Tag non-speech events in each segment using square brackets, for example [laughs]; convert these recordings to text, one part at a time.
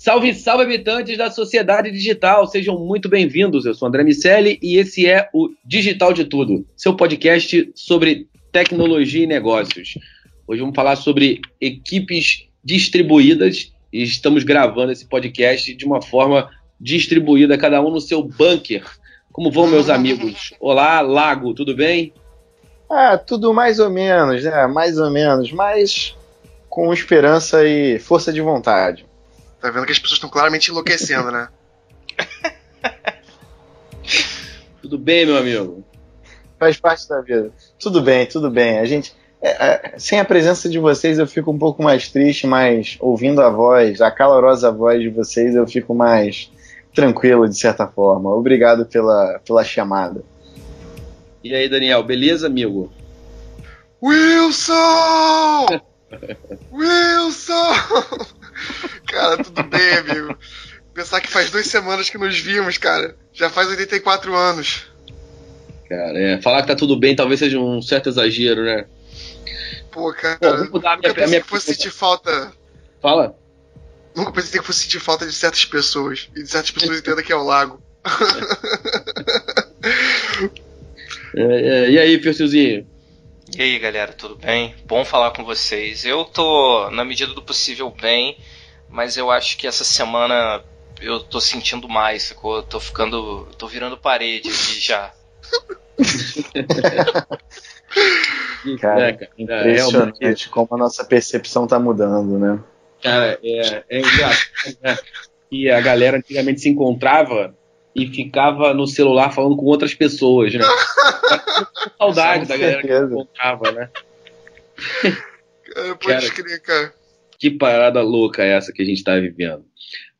Salve, salve, habitantes da sociedade digital, sejam muito bem-vindos. Eu sou André Miceli e esse é o Digital de Tudo, seu podcast sobre tecnologia e negócios. Hoje vamos falar sobre equipes distribuídas e estamos gravando esse podcast de uma forma distribuída, cada um no seu bunker. Como vão, meus amigos? Olá, Lago, tudo bem? Ah, tudo mais ou menos, né? Mais ou menos, mas com esperança e força de vontade. Tá vendo que as pessoas estão claramente enlouquecendo, né? [laughs] Tudo bem, meu amigo? Faz parte da vida. Tudo bem, tudo bem. A gente. é, é, sem a presença de vocês eu fico um pouco mais triste, mas ouvindo a voz, a calorosa voz de vocês, eu fico mais tranquilo, de certa forma. Obrigado pela, pela chamada. E aí, Daniel, beleza, amigo? Wilson! [laughs] Wilson! Cara, tudo bem, amigo. Pensar que faz duas semanas que nos vimos, cara. Já faz 84 anos. Cara, é, falar que tá tudo bem talvez seja um certo exagero, né? Pô, cara. Vou mudar a minha- nunca pensei a minha que fosse sentir falta. Fala. Nunca pensei que fosse sentir falta de certas pessoas. E de certas pessoas [laughs] entenda que é o lago. É, é, e aí, Fircilzinho? E aí, galera, tudo bem? Bom falar com vocês. Eu tô, na medida do possível, bem, mas eu acho que essa semana eu tô sentindo mais, sacou? Eu tô ficando. tô virando parede aqui já. [laughs] Cara, É, cara, é, realmente, Impressionante como a nossa percepção tá mudando, né? cara, é, é engraçado, né? E a galera antigamente se encontrava e ficava no celular falando com outras pessoas, né? [laughs] Saudade da galera que encontrava, né? Cara, pode crer, cara. Que parada louca é essa que a gente tá vivendo.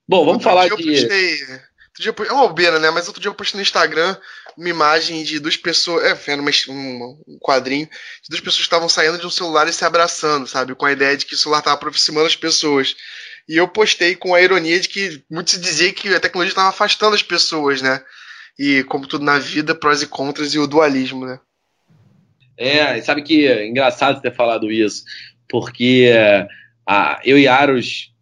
Bom, vamos Outro falar dia eu de. postei- outro dia eu postei- É uma bobeira, né? Mas outro dia eu postei no Instagram uma imagem de duas pessoas. É, numa- um, quadrinho de duas pessoas que estavam saindo de um celular e se abraçando, sabe? Com a ideia de que o celular estava aproximando as pessoas. E eu postei com a ironia de que muito se dizia que a tecnologia estava afastando as pessoas, né? E como tudo na vida, prós e contras e o dualismo, né? É, sabe que é engraçado ter falado isso, porque é, a- eu e Aros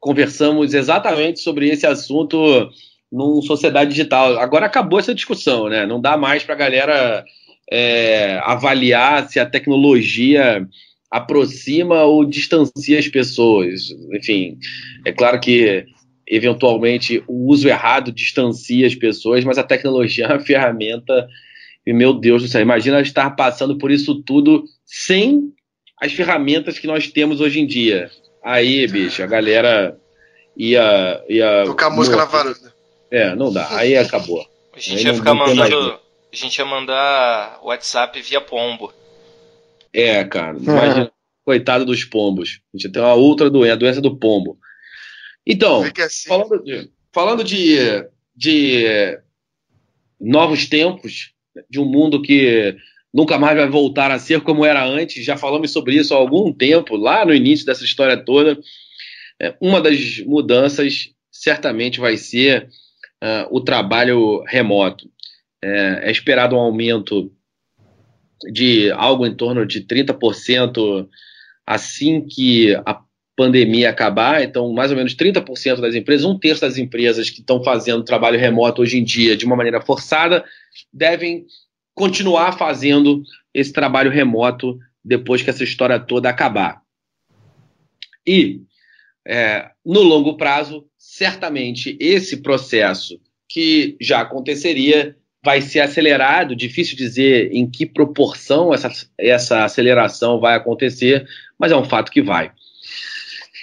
conversamos exatamente sobre esse assunto num Sociedade Digital. Agora acabou essa discussão, né? Não dá mais para a galera é, avaliar se a tecnologia aproxima ou distancia as pessoas. Enfim, é claro que eventualmente o uso errado distancia as pessoas, mas a tecnologia é uma ferramenta e meu Deus do céu, imagina estar passando por isso tudo sem as ferramentas que nós temos hoje em dia. Aí, bicho, a galera ia. ia Tocar música na varanda. É, não dá. Aí acabou. A gente Aí ia ficar mandando. A gente ia mandar WhatsApp via pombo. É, cara. Imagina. Coitado dos pombos. A gente tem uma outra doença, a doença do pombo. Então, que é assim. falando de, falando de, de novos tempos, de um mundo que nunca mais vai voltar a ser como era antes, já falamos sobre isso há algum tempo, lá no início dessa história toda. É, uma das mudanças certamente vai ser ah, o trabalho remoto. É, é esperado um aumento de algo em torno de 30% assim que a pandemia acabar, então mais ou menos 30% das empresas, um terço das empresas que estão fazendo trabalho remoto hoje em dia de uma maneira forçada, devem continuar fazendo esse trabalho remoto depois que essa história toda acabar. E é, no longo prazo, certamente esse processo que já aconteceria vai ser acelerado, difícil dizer em que proporção essa, essa aceleração vai acontecer, mas é um fato que vai.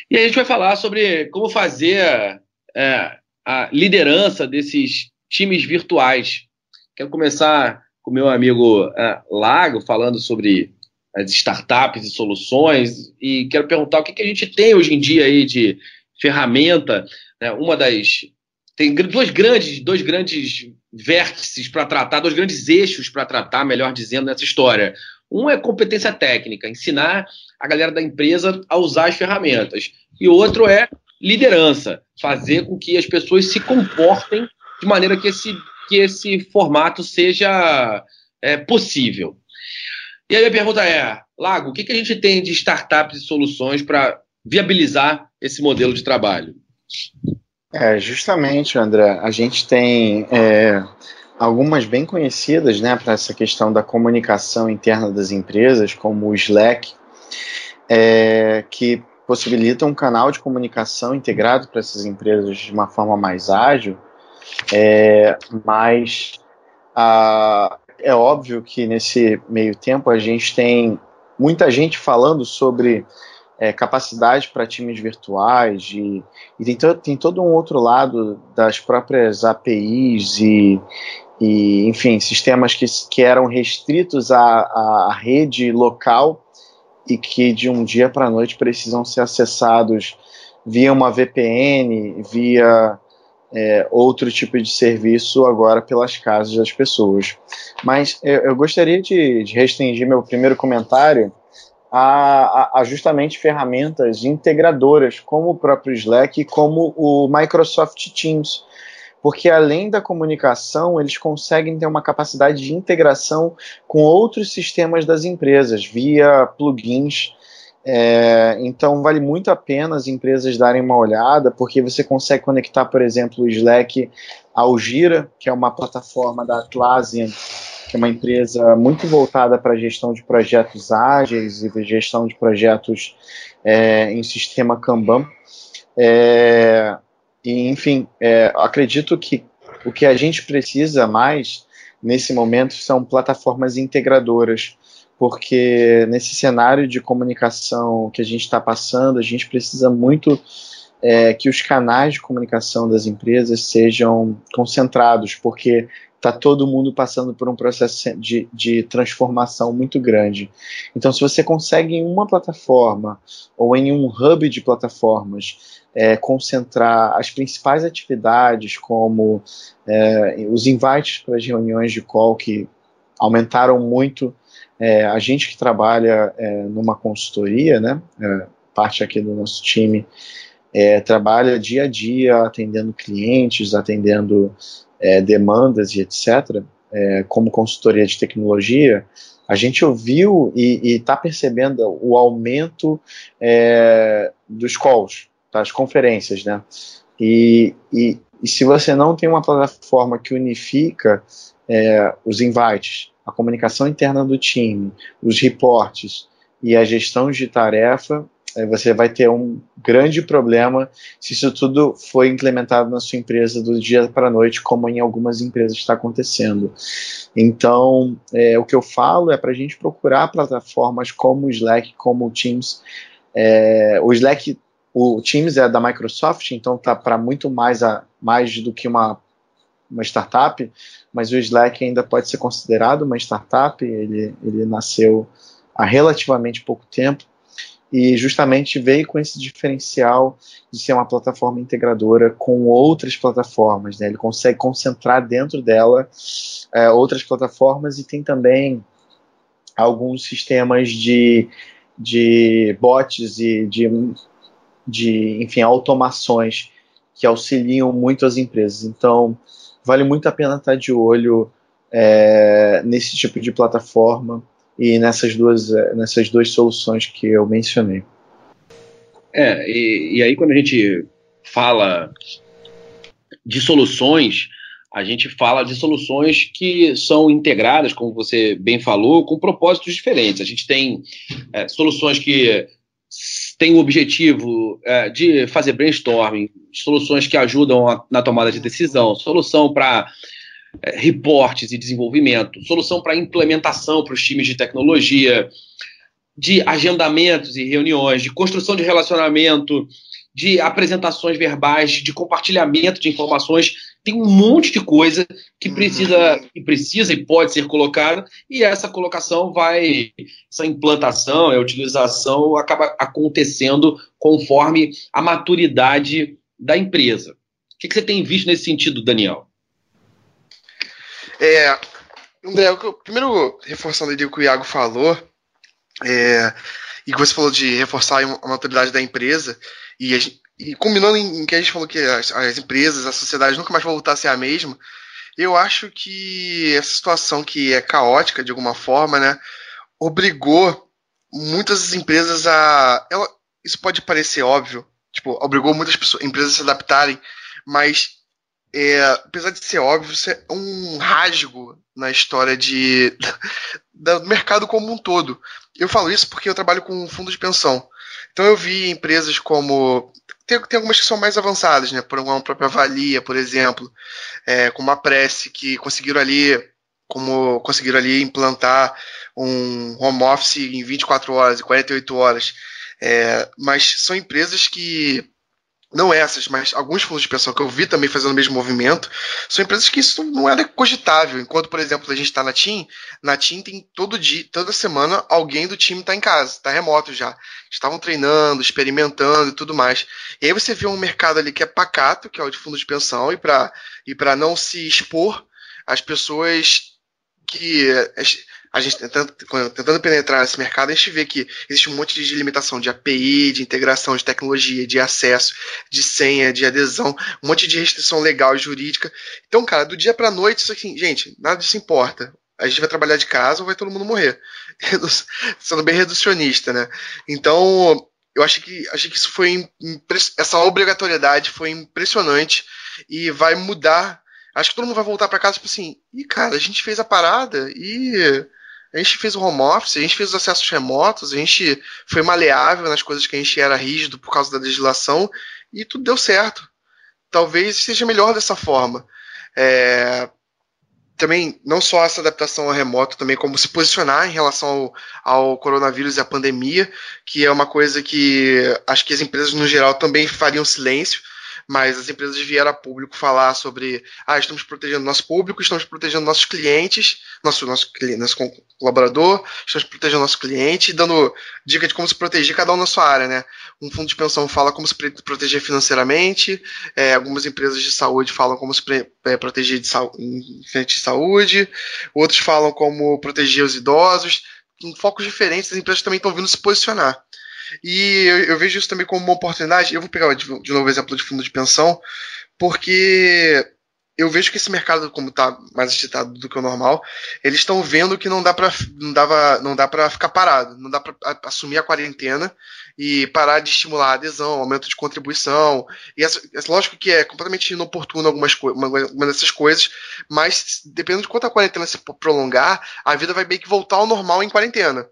E a gente vai falar sobre como fazer é, a liderança desses times virtuais. Quero começar com meu amigo é, Lago, falando sobre as startups e soluções, e quero perguntar o que, que a gente tem hoje em dia aí de ferramenta. Né? Uma das tem dois grandes, dois grandes vértices para tratar, dois grandes eixos para tratar, melhor dizendo, nessa história. Um é competência técnica, ensinar a galera da empresa a usar as ferramentas. E outro é liderança, fazer com que as pessoas se comportem de maneira que esse, que esse formato seja é, possível. E aí a pergunta é, Lago, o que, que a gente tem de startups e soluções para viabilizar esse modelo de trabalho? É, justamente, André, a gente tem é, algumas bem conhecidas né, para essa questão da comunicação interna das empresas, como o Slack, é, que possibilita um canal de comunicação integrado para essas empresas de uma forma mais ágil, é, mas a, é óbvio que nesse meio tempo a gente tem muita gente falando sobre é, capacidade para times virtuais e, e tem, to, tem, todo um outro lado das próprias APIs e, e enfim, sistemas que, que eram restritos à, à rede local e que de um dia para a noite precisam ser acessados via uma VPN, via é, outro tipo de serviço agora pelas casas das pessoas. Mas eu, eu gostaria de, de, restringir meu primeiro comentário a, a, justamente ferramentas integradoras, como o próprio Slack e como o Microsoft Teams. Porque além da comunicação, eles conseguem ter uma capacidade de integração com outros sistemas das empresas, via plugins. É, então vale muito a pena as empresas darem uma olhada, porque você consegue conectar, por exemplo, o Slack ao Gira, que é uma plataforma da Atlassian, que é uma empresa muito voltada para a gestão de projetos ágeis e gestão de projetos é, em sistema Kanban. É, e, enfim, é, acredito que o que a gente precisa mais nesse momento são plataformas integradoras, porque nesse cenário de comunicação que a gente está passando, a gente precisa muito é, que os canais de comunicação das empresas sejam concentrados, porque está todo mundo passando por um processo de, de transformação muito grande. Então, se você consegue em uma plataforma ou em um hub de plataformas é, concentrar as principais atividades, como é, os invites para as reuniões de call, que aumentaram muito. É, a gente que trabalha é, numa consultoria, né, é, parte aqui do nosso time, é, trabalha dia a dia atendendo clientes, atendendo é, demandas e etc., é, como consultoria de tecnologia, a gente ouviu e está percebendo o aumento é, dos calls, das conferências, né? E, e, e, se você não tem uma plataforma que unifica é, os invites, a comunicação interna do time, os reportes e a gestão de tarefa, você vai ter um grande problema se isso tudo for implementado na sua empresa do dia para a noite, como em algumas empresas está acontecendo. Então, é, o que eu falo é para a gente procurar plataformas como o Slack, como o Teams. É, o Slack, o Teams é da Microsoft, então tá para muito mais, a, mais do que uma, uma startup, mas o Slack ainda pode ser considerado uma startup. Ele, ele nasceu há relativamente pouco tempo e justamente veio com esse diferencial de ser uma plataforma integradora com outras plataformas. Né? Ele consegue concentrar dentro dela é, outras plataformas e tem também alguns sistemas de, de bots e de, de enfim, automações que auxiliam muito as empresas. Então, vale muito a pena estar de olho é, nesse tipo de plataforma e nessas duas, eh, nessas duas soluções que eu mencionei. É, e, e aí quando a gente fala de soluções, a gente fala de soluções que são integradas, como você bem falou, com propósitos diferentes. A gente tem é, soluções que têm o objetivo é, de fazer brainstorming, soluções que ajudam a, na tomada de decisão, solução para é, reportes e desenvolvimento, solução para implementação para os times de tecnologia, de agendamentos e reuniões, de construção de relacionamento, de apresentações verbais, de compartilhamento de informações. Tem um monte de coisa que uhum. precisa, que precisa e pode ser colocada, e essa colocação vai, essa implantação, a utilização acaba acontecendo conforme a maturidade da empresa. O que, que você tem visto nesse sentido, Daniel? É, André, primeiro reforçando ali o que o Iago falou, é, e que você falou de reforçar a maturidade da empresa, e, e combinando em, em, que a gente falou que as, as, empresas, a sociedade nunca mais vão voltar a ser a mesma, eu acho que essa situação que é caótica de alguma forma, né, obrigou muitas empresas a. Ela, isso pode parecer óbvio, tipo, obrigou muitas pessoas, empresas a se adaptarem, mas é, apesar de ser óbvio, isso é um rasgo na história de, [laughs] do mercado como um todo. Eu falo isso porque eu trabalho com fundo de pensão. Então eu vi empresas como. Tem, tem algumas que são mais avançadas, né? Por uma própria Valia, por exemplo, é, como a Prece, que conseguiram ali. Como conseguiram ali implantar um home office em 24 horas e 48 horas. É, mas são empresas que não essas, mas alguns fundos de pensão que eu vi também fazendo o mesmo movimento, são empresas que isso não era cogitável. Enquanto, por exemplo, a gente está na TIM, na TIM tem todo dia, toda semana, alguém do time está em casa, está remoto já. Estavam treinando, experimentando e tudo mais. E aí você vê um mercado ali que é pacato, que é o de fundo de pensão, e para e não se expor, as pessoas que a gente tentando, tentando penetrar nesse mercado, a gente vê que existe um monte de limitação de API, de integração de tecnologia, de acesso, de senha, de adesão, um monte de restrição legal e jurídica. Então, cara, do dia para noite, isso aqui, gente, nada disso importa. A gente vai trabalhar de casa ou vai todo mundo morrer. [laughs] Sendo bem reducionista, né? Então, eu acho que, acho que isso foi essa obrigatoriedade foi impressionante e vai mudar. Acho que todo mundo vai voltar para casa tipo assim, e cara, a gente fez a parada e a gente fez o home office, a gente fez os acessos remotos, a gente foi maleável nas coisas que a gente era rígido por causa da legislação e tudo deu certo. Talvez seja melhor dessa forma. É, também, não só essa adaptação ao remoto, também como se posicionar em relação ao, ao coronavírus e à pandemia, que é uma coisa que acho que as empresas no geral também fariam silêncio mas as empresas vieram a público falar sobre ah, estamos protegendo nosso público, estamos protegendo nossos clientes, nosso, nosso, nosso colaborador, estamos protegendo nosso cliente, dando dica de como se proteger cada um na sua área, né? Um fundo de pensão fala como se proteger financeiramente, é, algumas empresas de saúde falam como se é, proteger de frente de saúde, outros falam como proteger os idosos, em focos diferentes, as empresas também estão vindo se posicionar. E eu, eu, vejo isso também como uma oportunidade. Eu vou pegar de, de novo o exemplo de fundo de pensão, porque eu vejo que esse mercado, como está mais agitado do que o normal, eles estão vendo que não dá para não dava, não dá para ficar parado, não dá para assumir a quarentena e parar de estimular a adesão, aumento de contribuição. E essa lógico que é completamente inoportuno algumas uma, uma dessas coisas, mas dependendo de quanto a quarentena se prolongar, a vida vai meio que voltar ao normal em quarentena.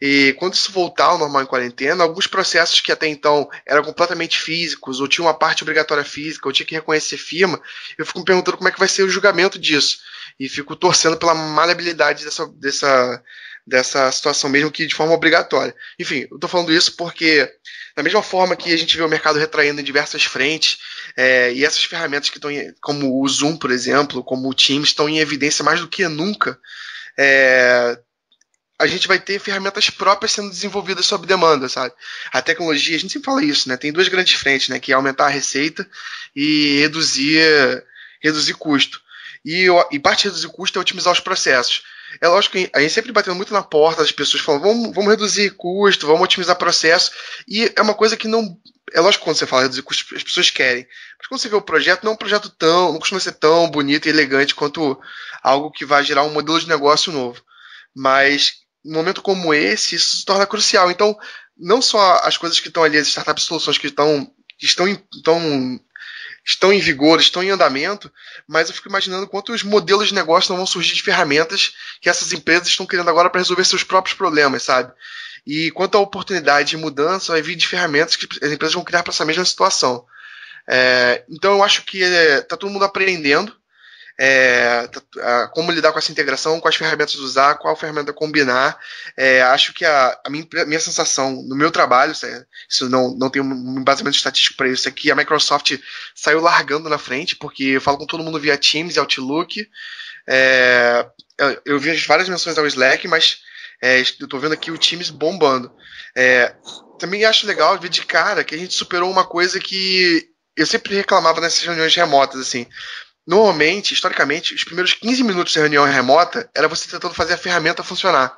E quando isso voltar ao normal em quarentena, alguns processos que até então eram completamente físicos, ou tinham uma parte obrigatória física, ou tinha que reconhecer firma, eu fico me perguntando como é que vai ser o julgamento disso. E fico torcendo pela maleabilidade dessa, dessa, dessa situação, mesmo que de forma obrigatória. Enfim, eu estou falando isso porque, da mesma forma que a gente vê o mercado retraindo em diversas frentes, é, e essas ferramentas que estão, como o Zoom, por exemplo, como o Teams, estão em evidência mais do que nunca. É, a gente vai ter ferramentas próprias sendo desenvolvidas sob demanda, sabe? A tecnologia, a gente sempre fala isso, né? Tem duas grandes frentes, né? Que é aumentar a receita e reduzir, reduzir custo. E, e parte de reduzir custo é otimizar os processos. É lógico que a gente sempre batendo muito na porta das pessoas falando, vamos, vamos reduzir custo, vamos otimizar processo. E é uma coisa que não. É lógico que quando você fala reduzir custo, as pessoas querem. Mas quando você vê o projeto, não é um projeto tão. não costuma ser tão bonito e elegante quanto algo que vai gerar um modelo de negócio novo. Mas num momento como esse, isso se torna crucial. Então, não só as coisas que estão ali, as startups soluções que estão, estão, estão, estão em vigor, estão em andamento, mas eu fico imaginando quantos modelos de negócio não vão surgir de ferramentas que essas empresas estão querendo agora para resolver seus próprios problemas, sabe? E quanto à oportunidade de mudança, vai vir de ferramentas que as empresas vão criar para essa mesma situação. É, então eu acho que está é, todo mundo aprendendo é, tá, como lidar com essa integração, quais ferramentas usar, qual ferramenta combinar. É, acho que a, a minha, minha, sensação no meu trabalho, isso não, não tem um embasamento estatístico para isso, é que a Microsoft saiu largando na frente, porque eu falo com todo mundo via Teams e Outlook. É, eu, eu vi várias menções ao Slack, mas é, eu estou vendo aqui o Teams bombando. É, também acho legal ver de cara que a gente superou uma coisa que eu sempre reclamava nessas reuniões remotas, assim. Normalmente, historicamente, os primeiros 15 minutos de reunião remota era você tentando fazer a ferramenta funcionar.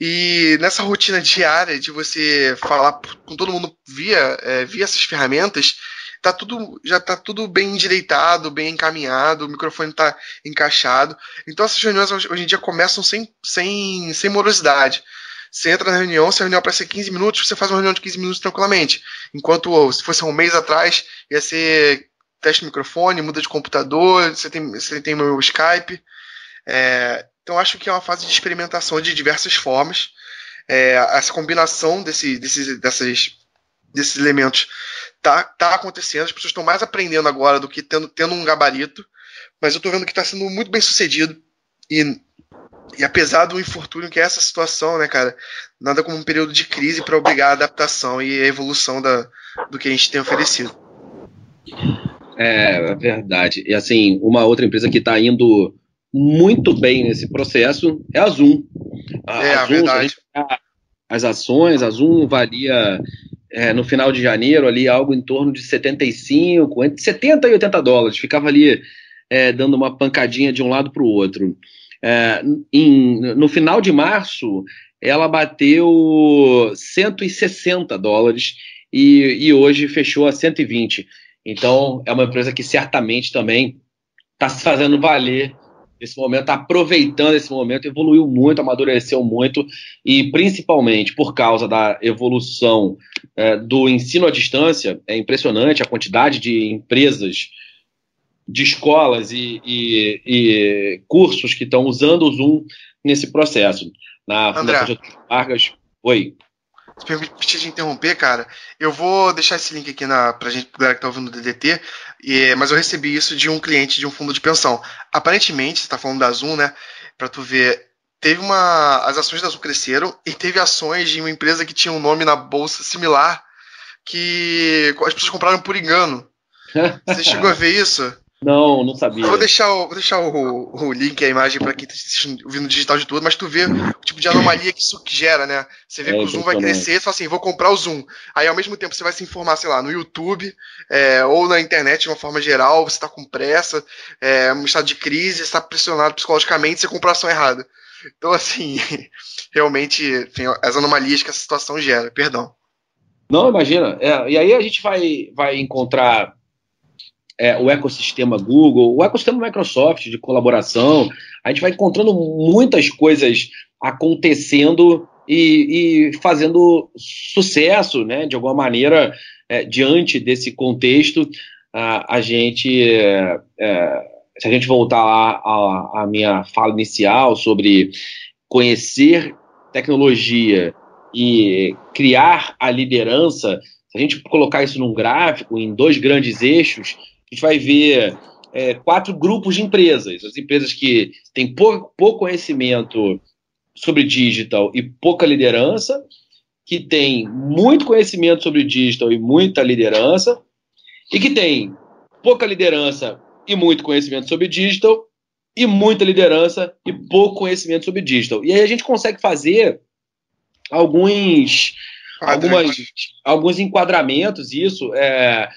E nessa rotina diária de você falar com todo mundo via, é, via essas ferramentas, tá tudo, já está tudo bem endireitado, bem encaminhado, o microfone está encaixado. Então essas reuniões hoje em dia começam sem, sem, sem morosidade. Você entra na reunião, se a reunião para ser 15 minutos, você faz uma reunião de 15 minutos tranquilamente. Enquanto se fosse um mês atrás, ia ser teste microfone, muda de computador, você tem, você tem o Skype. É, então acho que é uma fase de experimentação de diversas formas. É, essa combinação desse, desses, dessas, desses elementos tá, tá acontecendo, as pessoas estão mais aprendendo agora do que tendo, tendo um gabarito, mas eu estou vendo que está sendo muito bem sucedido. E e apesar do infortúnio que é essa situação, né, cara, nada como um período de crise para obrigar a adaptação e a evolução da, do que a gente tem oferecido. É, é verdade. E assim, uma outra empresa que está indo muito bem nesse processo é a Zoom. A, é, a, Zoom, verdade. As ações, a Zoom valia é, no final de janeiro ali algo em torno de 75, entre 70 e 80 dólares. Ficava ali é, dando uma pancadinha de um lado para o outro. É, em, no final de março, ela bateu 160 dólares e, e hoje fechou a 120. Então, é uma empresa que certamente também está se fazendo valer esse momento, está aproveitando esse momento, evoluiu muito, amadureceu muito, e principalmente por causa da evolução é, do ensino à distância, é impressionante a quantidade de empresas de escolas e, e, e cursos que estão usando o Zoom nesse processo. Na Fundação Vargas. Oi. Se permitir de interromper, cara, eu vou deixar esse link aqui na, pra gente, galera que tá ouvindo o DDT, e, mas eu recebi isso de um cliente de um fundo de pensão. Aparentemente, você tá falando da Zoom, né? Pra tu ver, teve uma. As ações da Zoom cresceram e teve ações de uma empresa que tinha um nome na bolsa similar que as pessoas compraram por engano. [laughs] Você chegou a ver isso? Não, não sabia. Vou deixar o, vou deixar o, o link, a imagem para quem está ouvindo digital de tudo, mas tu vê o tipo de anomalia que isso gera, né? Você vê é, que o Zoom vai crescer, você fala assim, vou comprar o Zoom. Aí ao mesmo tempo você vai se informar, sei lá, no YouTube é, ou na internet de uma forma geral, você está com pressa, é, um estado de crise, está pressionado psicologicamente, você compra a ação errada. Então, assim, [laughs] realmente, enfim, as anomalias que essa situação gera, perdão. Não, imagina. É, e aí a gente vai, vai encontrar é, o ecossistema Google, o ecossistema Microsoft de colaboração. A gente vai encontrando muitas coisas acontecendo e, e fazendo sucesso, né, de alguma maneira, é, diante desse contexto. A, a gente, é, é se a gente voltar lá à minha fala inicial sobre conhecer tecnologia e criar a liderança, se a gente colocar isso num gráfico, em dois grandes eixos, a gente vai ver é, quatro grupos de empresas. As empresas que têm pouco, pouco conhecimento sobre digital e pouca liderança, que têm muito conhecimento sobre digital e muita liderança, e que têm pouca liderança e muito conhecimento sobre digital, e muita liderança e pouco conhecimento sobre digital. E aí a gente consegue fazer alguns, algumas, alguns enquadramentos, isso. É,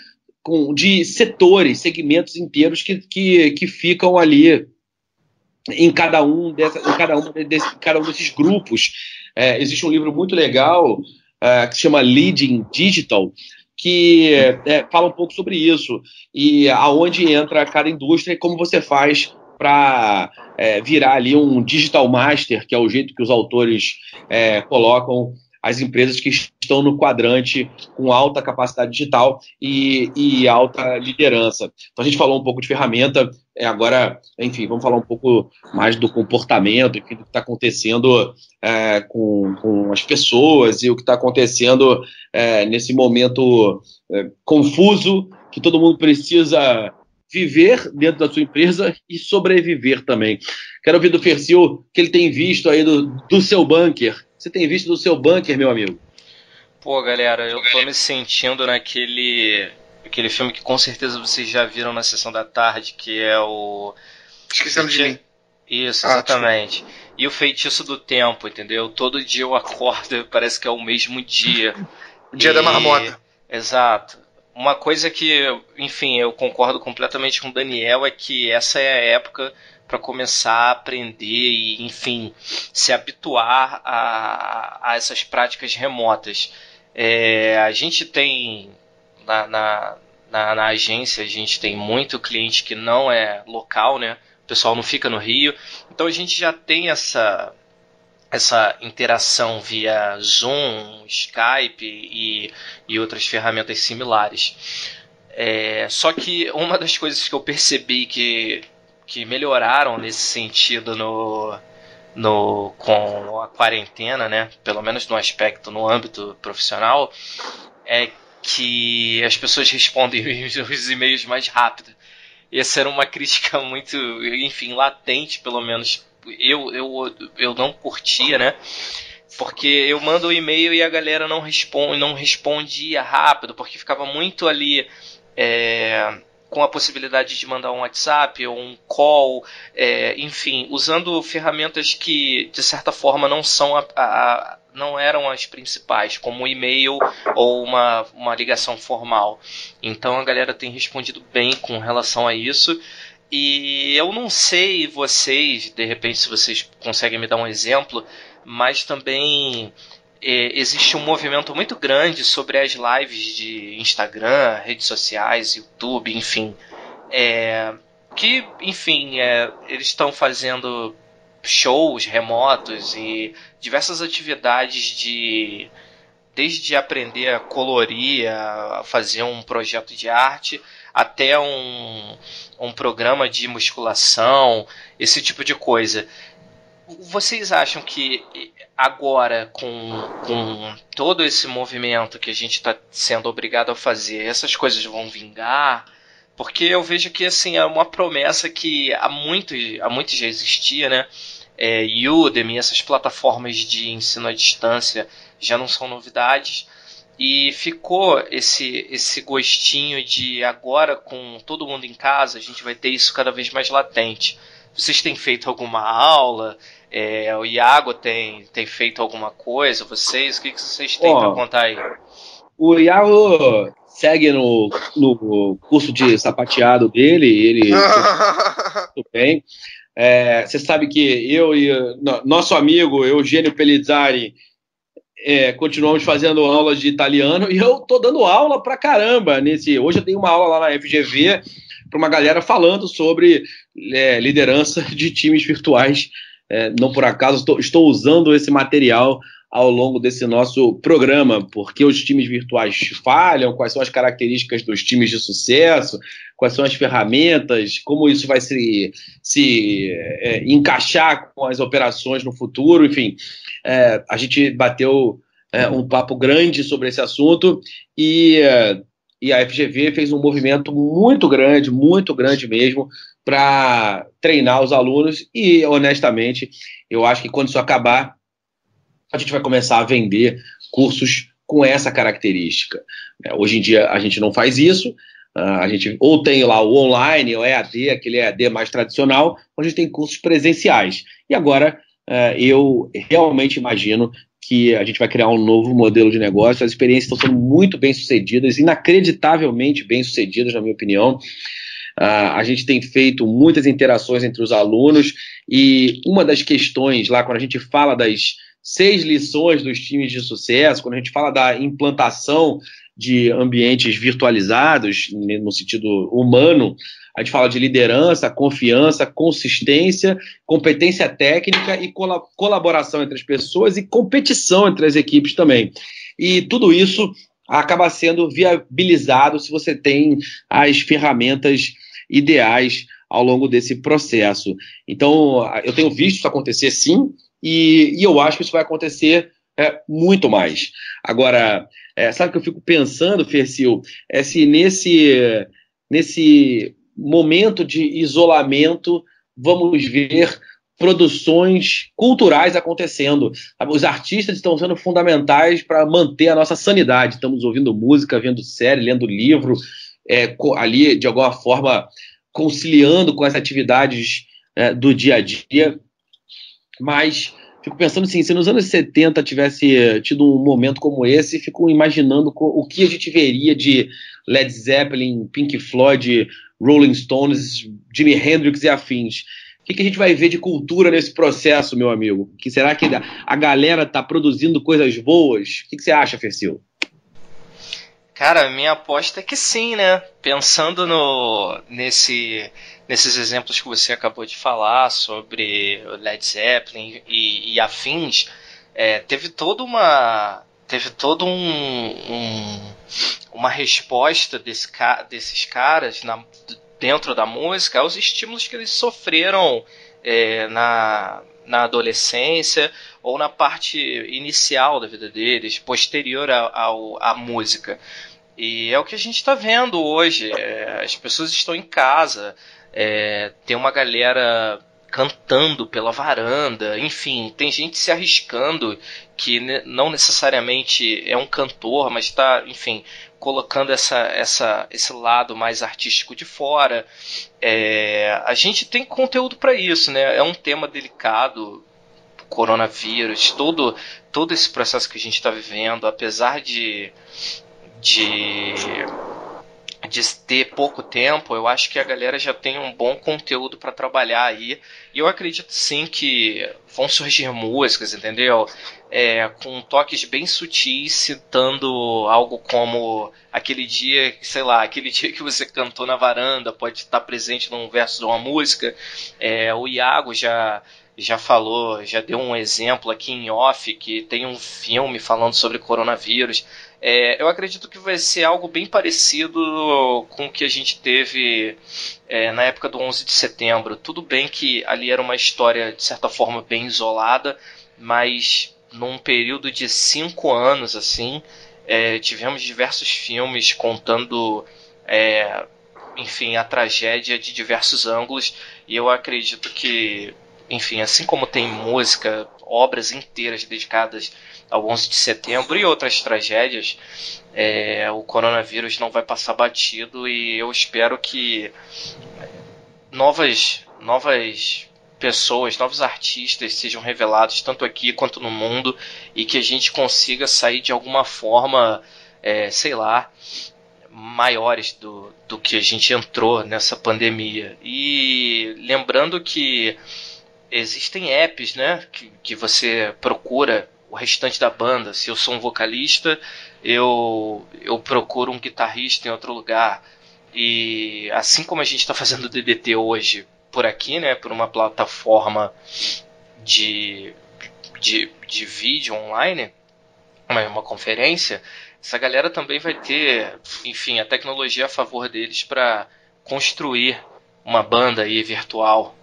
com, de setores, segmentos inteiros que, que, que ficam ali em cada um, dessa, em cada, um desse, cada um desses grupos. É, existe um livro muito legal é, que se chama Leading Digital, que é, fala um pouco sobre isso e aonde entra cada indústria e como você faz para é, virar ali um digital master, que é o jeito que os autores é, colocam as empresas que estão no quadrante com alta capacidade digital e, e, alta liderança. Então a gente falou um pouco de ferramenta, é, agora, enfim, vamos falar um pouco mais do comportamento, enfim, do que está acontecendo é, com, com, as pessoas e o que está acontecendo é, nesse momento é, confuso que todo mundo precisa viver dentro da sua empresa e sobreviver também. Quero ouvir do Fercil o que ele tem visto aí do, do seu bunker. Você tem visto do seu bunker, meu amigo? Pô, galera, eu tô me sentindo naquele aquele filme que com certeza vocês já viram na sessão da tarde, que é o Esquecendo de mim. Isso, exatamente. Ah, e o feitiço do tempo, entendeu? Todo dia eu acordo, [laughs] parece que é o mesmo dia. o dia e... da marmota. Exato. Uma coisa que, enfim, eu concordo completamente com o Daniel é que essa é a época para começar a aprender e, enfim, se habituar a, a essas práticas remotas. É, a gente tem na, na, na, na, agência, a gente tem muito cliente que não é local, né? O pessoal não fica no Rio. Então a gente já tem essa, essa interação via Zoom, Skype e, e outras ferramentas similares. É, só que uma das coisas que eu percebi que, que melhoraram nesse sentido no, no, com a quarentena, né, pelo menos no aspecto no âmbito profissional, é que as pessoas respondem [laughs] os e-mails mais rápido. Essa era uma crítica muito, enfim, latente, pelo menos eu, eu, eu não curtia, né? Porque eu mando o um e-mail e a galera não responde, não respondia rápido, porque ficava muito ali é, com a possibilidade de mandar um WhatsApp ou um call, é, enfim, usando ferramentas que de certa forma não são a, a, não eram as principais, como o e-mail ou uma, uma ligação formal. Então a galera tem respondido bem com relação a isso. E eu não sei vocês, de repente, se vocês conseguem me dar um exemplo, mas também existe um movimento muito grande sobre as lives de Instagram, redes sociais, YouTube, enfim. É, que, enfim, é, eles estão fazendo shows remotos e diversas atividades de desde aprender a colorir, a fazer um projeto de arte, até um, um programa de musculação, esse tipo de coisa. Vocês acham que agora, com, com todo esse movimento que a gente está sendo obrigado a fazer, essas coisas vão vingar? Porque eu vejo que assim é uma promessa que há muito, há já existia, né? É, Udemy, essas plataformas de ensino à distância já não são novidades. E ficou esse, esse gostinho de agora, com todo mundo em casa, a gente vai ter isso cada vez mais latente. Vocês têm feito alguma aula? É, o Iago tem, tem feito alguma coisa? Vocês? O que, que vocês têm para contar aí? O Iago segue no, no curso de sapateado dele, ele [laughs] tudo bem. É, você sabe que eu e nosso amigo Eugênio Pelizzari é, continuamos fazendo aulas de italiano e eu tô dando aula pra caramba nesse. Hoje eu tenho uma aula lá na FGV para uma galera falando sobre é, liderança [laughs] de times virtuais. É, não por acaso estou, estou usando esse material ao longo desse nosso programa, porque os times virtuais falham, quais são as características dos times de sucesso, quais são as ferramentas, como isso vai se, se é, encaixar com as operações no futuro, enfim. É, a gente bateu é, um papo grande sobre esse assunto e, e a FGV fez um movimento muito grande, muito grande mesmo, para treinar os alunos e, honestamente, eu acho que quando isso acabar, a gente vai começar a vender cursos com essa característica. É, hoje em dia a gente não faz isso, uh, a gente ou tem lá o online, o EAD, aquele EAD mais tradicional, ou a gente tem cursos presenciais. E agora uh, eu realmente imagino que a gente vai criar um novo modelo de negócio. As experiências estão sendo muito bem sucedidas, inacreditavelmente bem sucedidas, na minha opinião. Uh, a gente tem feito muitas interações entre os alunos e uma das questões lá, quando a gente fala das seis lições dos times de sucesso, quando a gente fala da implantação de ambientes virtualizados, no sentido humano, A gente fala de liderança, confiança, consistência, competência técnica e colaboração entre as pessoas e competição entre as equipes também. E tudo isso acaba sendo viabilizado se você tem as ferramentas ideais ao longo desse processo. Então, eu tenho visto isso acontecer sim, e, e eu acho que isso vai acontecer é, muito mais. Agora, é, sabe o que eu fico pensando, Fercil? É se nesse, nesse momento de isolamento vamos ver produções culturais acontecendo. Os artistas estão sendo fundamentais para manter a nossa sanidade. Estamos ouvindo música, vendo série, lendo livro, é, ali de alguma forma conciliando com as atividades é, do dia a dia. Mas fico pensando assim, se nos anos 70 tivesse tido um momento como esse, fico imaginando o que a gente veria de Led Zeppelin, Pink Floyd, Rolling Stones, Jimi Hendrix e afins. O que, que, a gente vai ver de cultura nesse processo, meu amigo? Que será que a galera está produzindo coisas boas? O que, que você acha, Fercil? Cara, minha aposta é que sim, né? Pensando no, nesse, nesses exemplos que você acabou de falar sobre Led Zeppelin e, e afins, é, teve toda uma teve todo um, um uma resposta desse, desses caras na, dentro da música aos estímulos que eles sofreram é, na, na adolescência ou na parte inicial da vida deles, posterior à música. E é o que a gente está vendo hoje. É, as pessoas estão em casa, é, tem uma galera cantando pela varanda, enfim, tem gente se arriscando que não necessariamente é um cantor, mas está, enfim, colocando essa, essa, esse lado mais artístico de fora. É, a gente tem conteúdo para isso, né? É um tema delicado, coronavírus, todo, todo esse processo que a gente está vivendo, apesar de, de de ter pouco tempo, eu acho que a galera já tem um bom conteúdo para trabalhar aí. E eu acredito sim que vão surgir músicas, entendeu? É, com toques bem sutis, citando algo como aquele dia, sei lá, aquele [laughs] dia que você cantou na varanda, pode estar presente num verso de uma música. É, o Iago já já falou, já deu um exemplo aqui em off que tem um filme falando sobre coronavírus. É, eu acredito que vai ser algo bem parecido com o que a gente teve é, na época do 11 de setembro. Tudo bem que ali era uma história, de certa forma, bem isolada, mas num período de cinco anos, assim, é, tivemos diversos filmes contando, é, enfim, a tragédia de diversos ângulos, e eu acredito que, enfim, assim como tem música, obras inteiras dedicadas ao 11 de setembro e outras tragédias, é, o coronavírus não vai passar batido e eu espero que novas, novas pessoas, novos artistas sejam revelados tanto aqui quanto no mundo e que a gente consiga sair de alguma forma, é, sei lá, maiores do, do que a gente entrou nessa pandemia. E lembrando que existem apps, né, que, que você procura o restante da banda. Se eu sou um vocalista, eu, eu procuro um guitarrista em outro lugar. E assim como a gente está fazendo o DDT hoje por aqui, né, por uma plataforma de, de, de vídeo online, uma, uma conferência, essa galera também vai ter, enfim, a tecnologia a favor deles para construir uma banda aí virtual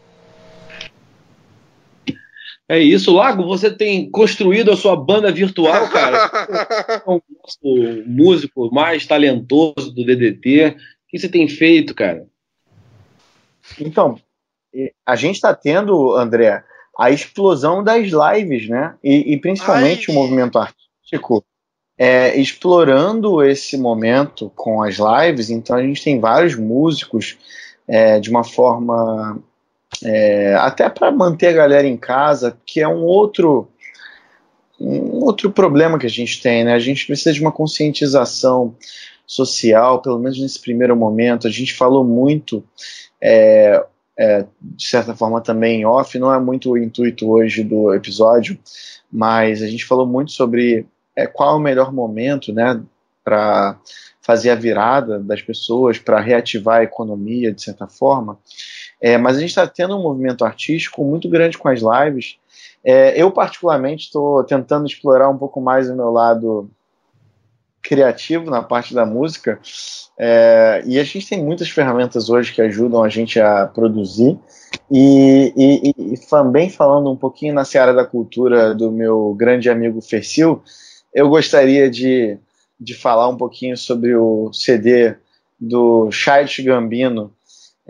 é isso, Lago, você tem construído a sua banda virtual, cara. é [laughs] o nosso músico mais talentoso do DDT. O que você tem feito, cara? Então, a gente está tendo, André, a explosão das lives, né? E, e principalmente Ai. o movimento artístico é, explorando esse momento com as lives. Então, a gente tem vários músicos é, de uma forma é, até para manter a galera em casa, que é um outro um outro problema que a gente tem, né? A gente precisa de uma conscientização social, pelo menos nesse primeiro momento. A gente falou muito, é, é, de certa forma também off, não é muito o intuito hoje do episódio, mas a gente falou muito sobre é, qual é o melhor momento, né, para fazer a virada das pessoas, para reativar a economia, de certa forma. É, mas a gente está tendo um movimento artístico muito grande com as lives. É, eu, particularmente, estou tentando explorar um pouco mais o meu lado criativo na parte da música. É, e a gente tem muitas ferramentas hoje que ajudam a gente a produzir. E, e, e também falando um pouquinho na seara da cultura do meu grande amigo Fercil, eu gostaria de, de falar um pouquinho sobre o CD do Childish Gambino,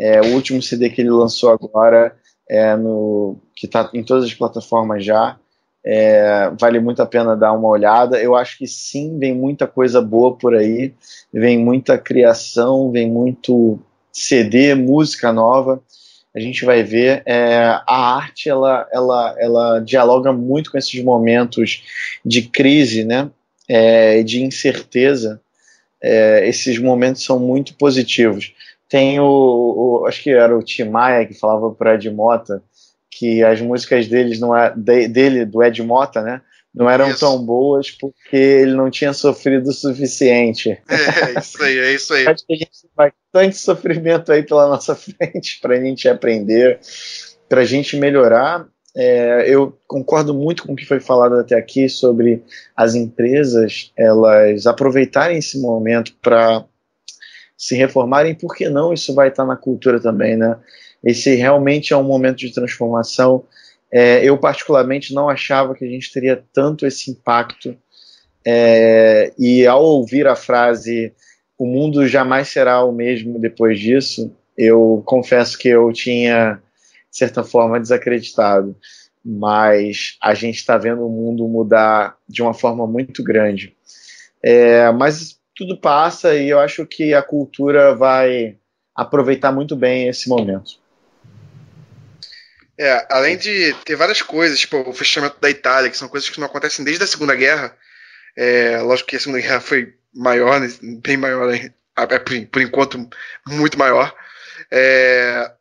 é, o último CD que ele lançou agora, é, no, que está em todas as plataformas já. É, vale muito a pena dar uma olhada. Eu acho que sim, vem muita coisa boa por aí, vem muita criação, vem muito CD, música nova. A gente vai ver. É, a arte ela, ela, ela dialoga muito com esses momentos de crise, né? É, de incerteza. É, esses momentos são muito positivos. Tem o, o, acho que era o Tim Maia que falava para Ed Mota que as músicas deles não é, de, dele, do Ed Mota, né? Não eram isso. tão boas porque ele não tinha sofrido o suficiente. É, é isso aí, é isso aí. [laughs] Acho que a gente vai tanto sofrimento aí pela nossa [laughs] frente para a gente aprender, para a gente melhorar. É, eu concordo muito com o que foi falado até aqui sobre as empresas elas aproveitarem esse momento para se reformarem, por que não isso vai estar na cultura também, né? Esse realmente é um momento de transformação. É, eu, particularmente, não achava que a gente teria tanto esse impacto. É, e ao ouvir a frase o mundo jamais será o mesmo depois disso, eu confesso que eu tinha, de certa forma, desacreditado. Mas a gente está vendo o mundo mudar de uma forma muito grande. É, mas tudo passa e eu acho que a cultura vai aproveitar muito bem esse momento. É, além de ter várias coisas, tipo o fechamento da Itália, que são coisas que não acontecem desde a Segunda Guerra. É, lógico que a Segunda Guerra foi maior, né, bem maior, né, por enquanto muito maior. É,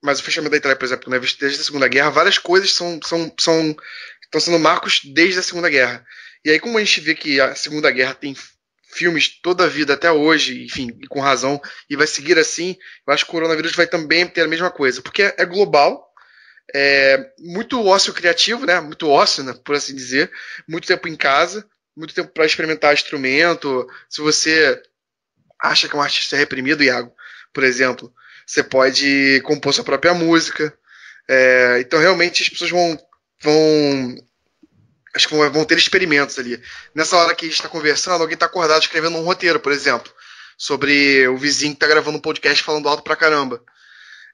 mas o fechamento da Itália, por exemplo, né, desde a Segunda Guerra, várias coisas são, são, são, estão sendo marcos desde a Segunda Guerra. E aí, como a gente vê que a Segunda Guerra tem filmes toda a vida até hoje, enfim, com razão, e vai seguir assim, eu acho que o coronavírus vai também ter a mesma coisa, porque é global, é, muito ócio criativo, né? Muito ócio, né? por assim dizer. Muito tempo em casa, muito tempo para experimentar instrumento. Se você acha que é um artista reprimido, Iago, por exemplo, você pode compor sua própria música. É, então, realmente, as pessoas vão, vão acho que vão ter experimentos ali. Nessa hora que a gente está conversando, alguém está acordado escrevendo um roteiro, por exemplo, sobre o vizinho que está gravando um podcast falando alto pra caramba.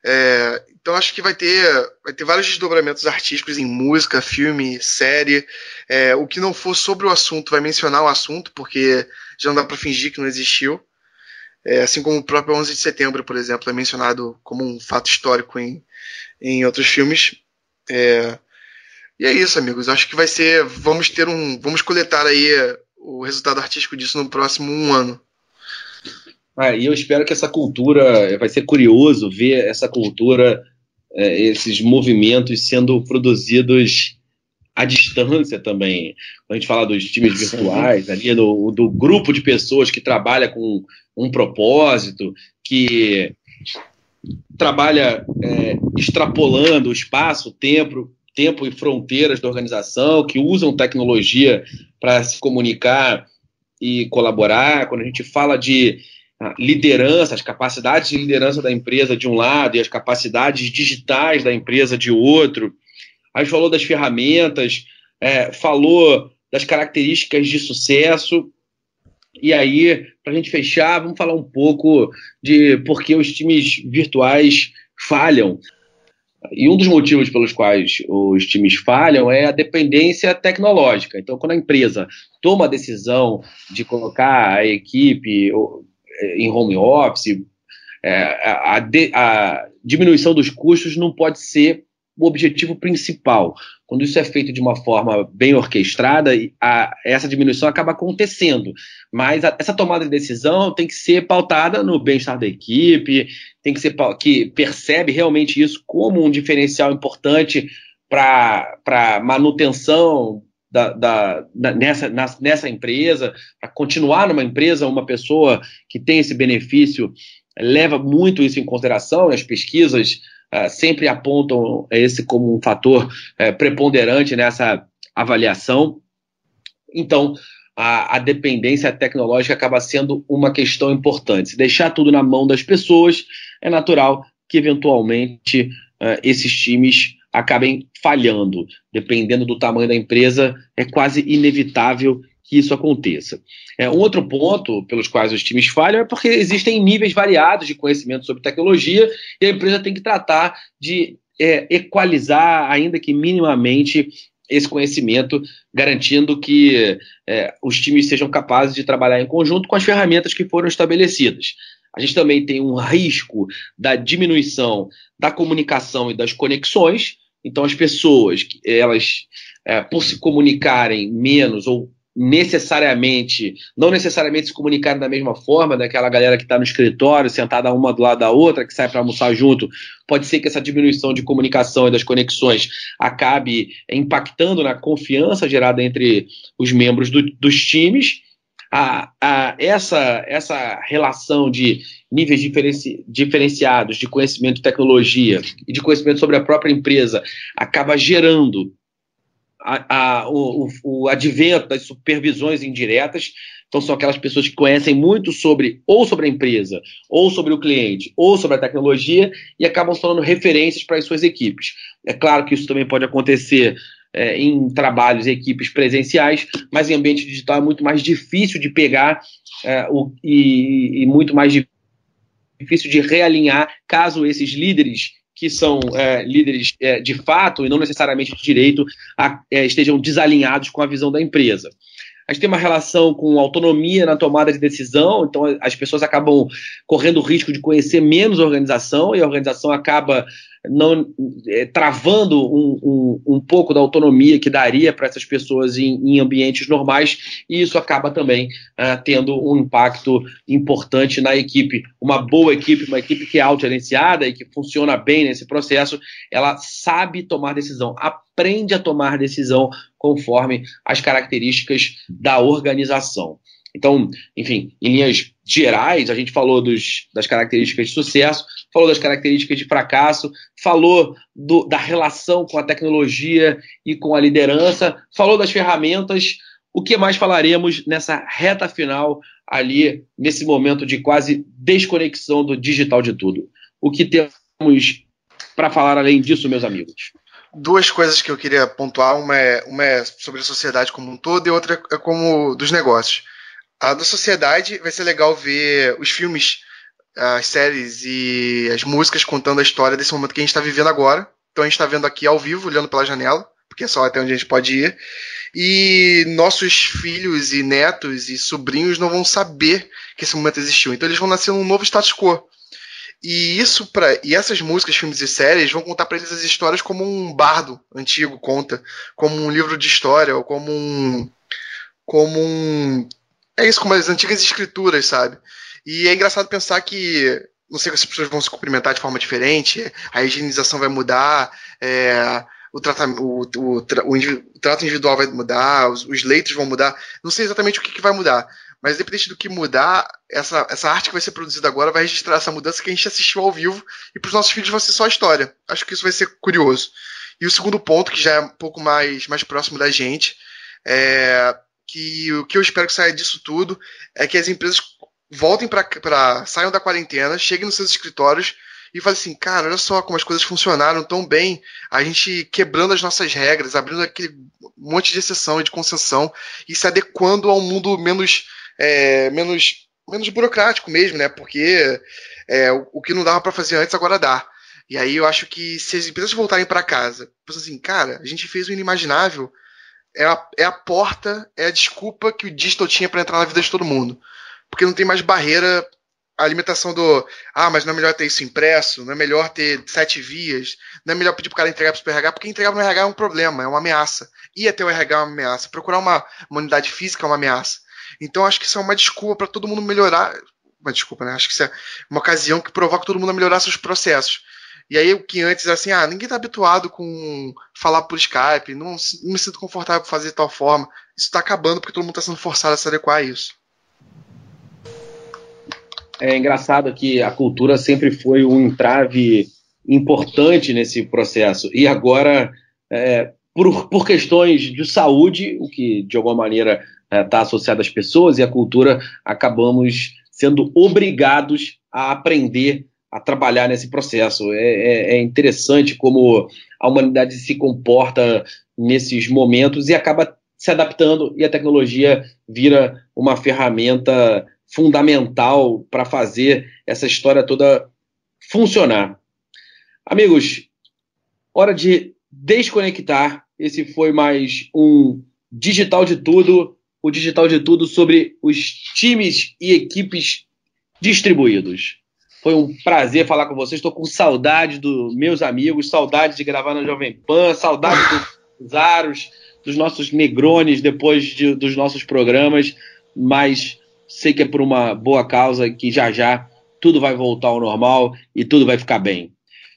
É, então acho que vai ter, vai ter vários desdobramentos artísticos em música, filme, série. É, o que não for sobre o assunto vai mencionar o assunto, porque já não dá para fingir que não existiu. É, assim como o próprio 11 de setembro, por exemplo, é mencionado como um fato histórico em, em outros filmes. É, e é isso, amigos. Acho que vai ser. Vamos ter um. Vamos coletar aí o resultado artístico disso no próximo um ano. Ah, e eu espero que essa cultura, vai ser curioso ver essa cultura, é, esses movimentos sendo produzidos à distância também. Quando a gente fala dos times virtuais, ali do, do grupo de pessoas que trabalha com um propósito, que trabalha é, extrapolando o espaço, o tempo, tempo e fronteiras da organização, que usam tecnologia para se comunicar e colaborar. Quando a gente fala de liderança, as capacidades de liderança da empresa de um lado e as capacidades digitais da empresa de outro. A gente falou das ferramentas, é, falou das características de sucesso. E aí, para a gente fechar, vamos falar um pouco de por que os times virtuais falham. E um dos motivos pelos quais os times falham é a dependência tecnológica. Então, quando a empresa toma a decisão de colocar a equipe em home office, é, a, de, a diminuição dos custos não pode ser o objetivo principal. Quando isso é feito de uma forma bem orquestrada, a, essa diminuição acaba acontecendo. Mas a, essa tomada de decisão tem que ser pautada no bem-estar da equipe, tem que ser que percebe realmente isso como um diferencial importante para manutenção da, da, da nessa, nessa empresa, para continuar numa empresa, uma pessoa que tem esse benefício leva muito isso em consideração, as pesquisas uh, sempre apontam esse como um fator uh, preponderante nessa avaliação. Então, a, a, dependência tecnológica acaba sendo uma questão importante. Se deixar tudo na mão das pessoas, é natural que eventualmente uh, esses times acabem falhando. Dependendo do tamanho da empresa, é quase inevitável que isso aconteça. É, um outro ponto pelos quais os times falham é porque existem níveis variados de conhecimento sobre tecnologia e a empresa tem que tratar de é, equalizar, ainda que minimamente, esse conhecimento, garantindo que é, os times sejam capazes de trabalhar em conjunto com as ferramentas que foram estabelecidas. A gente também tem um risco da diminuição da comunicação e das conexões. Então, as pessoas, elas, é, por se comunicarem menos ou necessariamente, não necessariamente se comunicarem da mesma forma, daquela galera que está no escritório, sentada uma do lado da outra, que sai para almoçar junto, pode ser que essa diminuição de comunicação e das conexões acabe impactando na confiança gerada entre os membros do, dos times. A, a, essa, essa relação de níveis diferenci, diferenciados de conhecimento tecnologia e de conhecimento sobre a própria empresa acaba gerando a, a, o, o, advento das supervisões indiretas. Então, são aquelas pessoas que conhecem muito sobre, ou sobre a empresa, ou sobre o cliente, ou sobre a tecnologia, e acabam falando referências para as suas equipes. É claro que isso também pode acontecer é, em trabalhos e equipes presenciais, mas em ambiente digital é muito mais difícil de pegar é, o, e, e muito mais difícil de realinhar caso esses líderes que são é, líderes é, de fato e não necessariamente de direito a, é, estejam desalinhados com a visão da empresa. A gente tem uma relação com autonomia na tomada de decisão, então as pessoas acabam correndo o risco de conhecer menos a organização e a organização acaba não é, travando um, um, um, pouco da autonomia que daria para essas pessoas em, em, ambientes normais, e isso acaba também uh, tendo um impacto importante na equipe. Uma boa equipe, uma equipe que é autogerenciada e que funciona bem nesse processo, ela sabe tomar decisão, aprende a tomar decisão conforme as características da organização. Então, enfim, em linhas gerais, a gente falou dos, das características de sucesso, falou das características de fracasso, falou do, da relação com a tecnologia e com a liderança, falou das ferramentas. O que mais falaremos nessa reta final, ali, nesse momento de quase desconexão do digital de tudo? O que temos para falar além disso, meus amigos? duas coisas que eu queria pontuar. Uma é, uma é sobre a sociedade como um todo e outra é como dos negócios. A da sociedade vai ser legal ver os filmes, as séries e as músicas contando a história desse momento que a gente está vivendo agora. Então a gente está vendo aqui ao vivo, olhando pela janela, porque é só até onde a gente pode ir. E nossos filhos e netos e sobrinhos não vão saber que esse momento existiu. Então eles vão nascer num novo status quo. E isso para e essas músicas, filmes e séries vão contar para eles as histórias como um bardo antigo conta, como um livro de história ou como um como um é isso, como as antigas escrituras, sabe? E é engraçado pensar que não sei se as pessoas vão se cumprimentar de forma diferente, a higienização vai mudar, é, o, o, o, o, trato individual vai mudar, os, os, leitos vão mudar. Não sei exatamente o que, que, vai mudar, mas independente do que mudar, essa, essa arte que vai ser produzida agora vai registrar essa mudança que a gente assistiu ao vivo e para os nossos filhos vai ser só história. Acho que isso vai ser curioso. E o segundo ponto, que já é um pouco mais, mais próximo da gente, é, que o que eu espero que saia disso tudo é que as empresas voltem para saiam da quarentena, cheguem nos seus escritórios e falem assim, cara, olha só como as coisas funcionaram tão bem, a gente quebrando as nossas regras, abrindo aquele monte de exceção e de concessão e se adequando a um mundo menos é, menos menos burocrático mesmo, né? Porque é, o, o, que não dava para fazer antes agora dá. E aí eu acho que se as empresas voltarem para casa, pensando assim, cara, a gente fez o inimaginável, é a, é a porta, é a desculpa que o digital tinha para entrar na vida de todo mundo. Porque não tem mais barreira a limitação do ah, mas não é melhor ter isso impresso, não é melhor ter sete vias, não é melhor pedir pro cara entregar pro RH, porque entregar no RH é um problema, é uma ameaça. Ir até o RH é uma ameaça. Procurar uma, uma unidade física é uma ameaça. Então acho que isso é uma desculpa para todo mundo melhorar. Uma desculpa, né? Acho que isso é uma ocasião que provoca todo mundo a melhorar seus processos. E aí, o que antes assim, ah, ninguém tá habituado com falar por Skype, não, não me sinto confortável com fazer de tal forma. Isso tá acabando porque todo mundo tá sendo forçado a se adequar a isso. É engraçado que a cultura sempre foi um entrave importante nesse processo. E agora, é, por, por questões de saúde, o que de alguma maneira está é, tá associado às pessoas e à cultura, acabamos sendo obrigados a aprender a trabalhar nesse processo. É, é, é, interessante como a humanidade se comporta nesses momentos e acaba se adaptando e a tecnologia vira uma ferramenta fundamental para fazer essa história toda funcionar. Amigos, hora de desconectar. Esse foi mais um Digital de Tudo o Digital de Tudo sobre os times e equipes distribuídos. Foi um prazer falar com vocês. Estou com saudade dos meus amigos, saudade de gravar na Jovem Pan, saudade dos Aros, dos nossos Negrones depois de, dos nossos programas, mas sei que é por uma boa causa que já já tudo vai voltar ao normal e tudo vai ficar bem.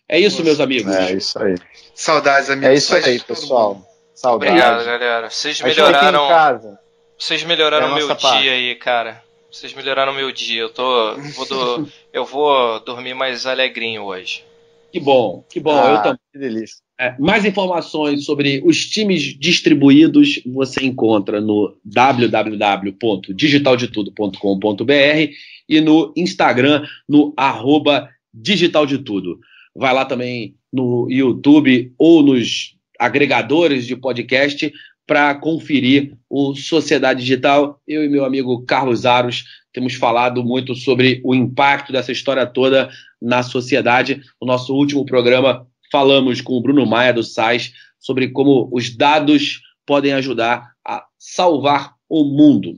É isso, Nossa, meus amigos. É isso aí. Saudades, amigos. É isso aí, pessoal. Saudades. Obrigado, galera. Vocês melhoraram. Vocês melhoraram é meu parte. dia aí, cara. Vocês melhoraram meu dia. Eu tô. Vou do, [laughs] eu vou dormir mais alegrinho hoje. Que bom, que bom. Ah, eu também. Que delícia. É, mais informações sobre os times distribuídos você encontra no www.digitaldetudo.com.br e no Instagram no arroba digitaldetudo. Vai lá também no YouTube ou nos agregadores de podcast para conferir o Sociedade Digital. Eu e meu amigo Carlos Aros temos falado muito sobre o impacto dessa história toda na sociedade. No nosso último programa, falamos com o Bruno Maia do SAIS sobre como os dados podem ajudar a salvar o mundo.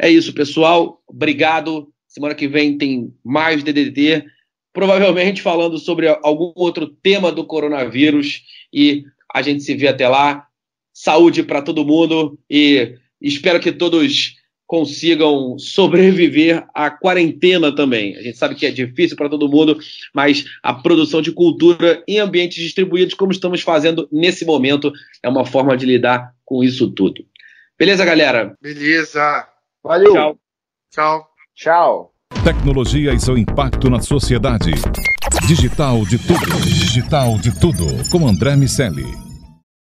É isso, pessoal. Obrigado. Semana que vem tem mais DDT, provavelmente falando sobre algum outro tema do coronavírus. E a gente se vê até lá saúde para todo mundo e espero que todos consigam sobreviver à quarentena também. A gente sabe que é difícil para todo mundo, mas a produção de cultura em ambientes distribuídos, como estamos fazendo nesse momento, é uma forma de lidar com isso tudo. Beleza, galera? Beleza. Valeu. Tchau. Tchau. Tchau. Tecnologia e seu impacto na sociedade. Digital de tudo. Digital de tudo. Com André Miscelli.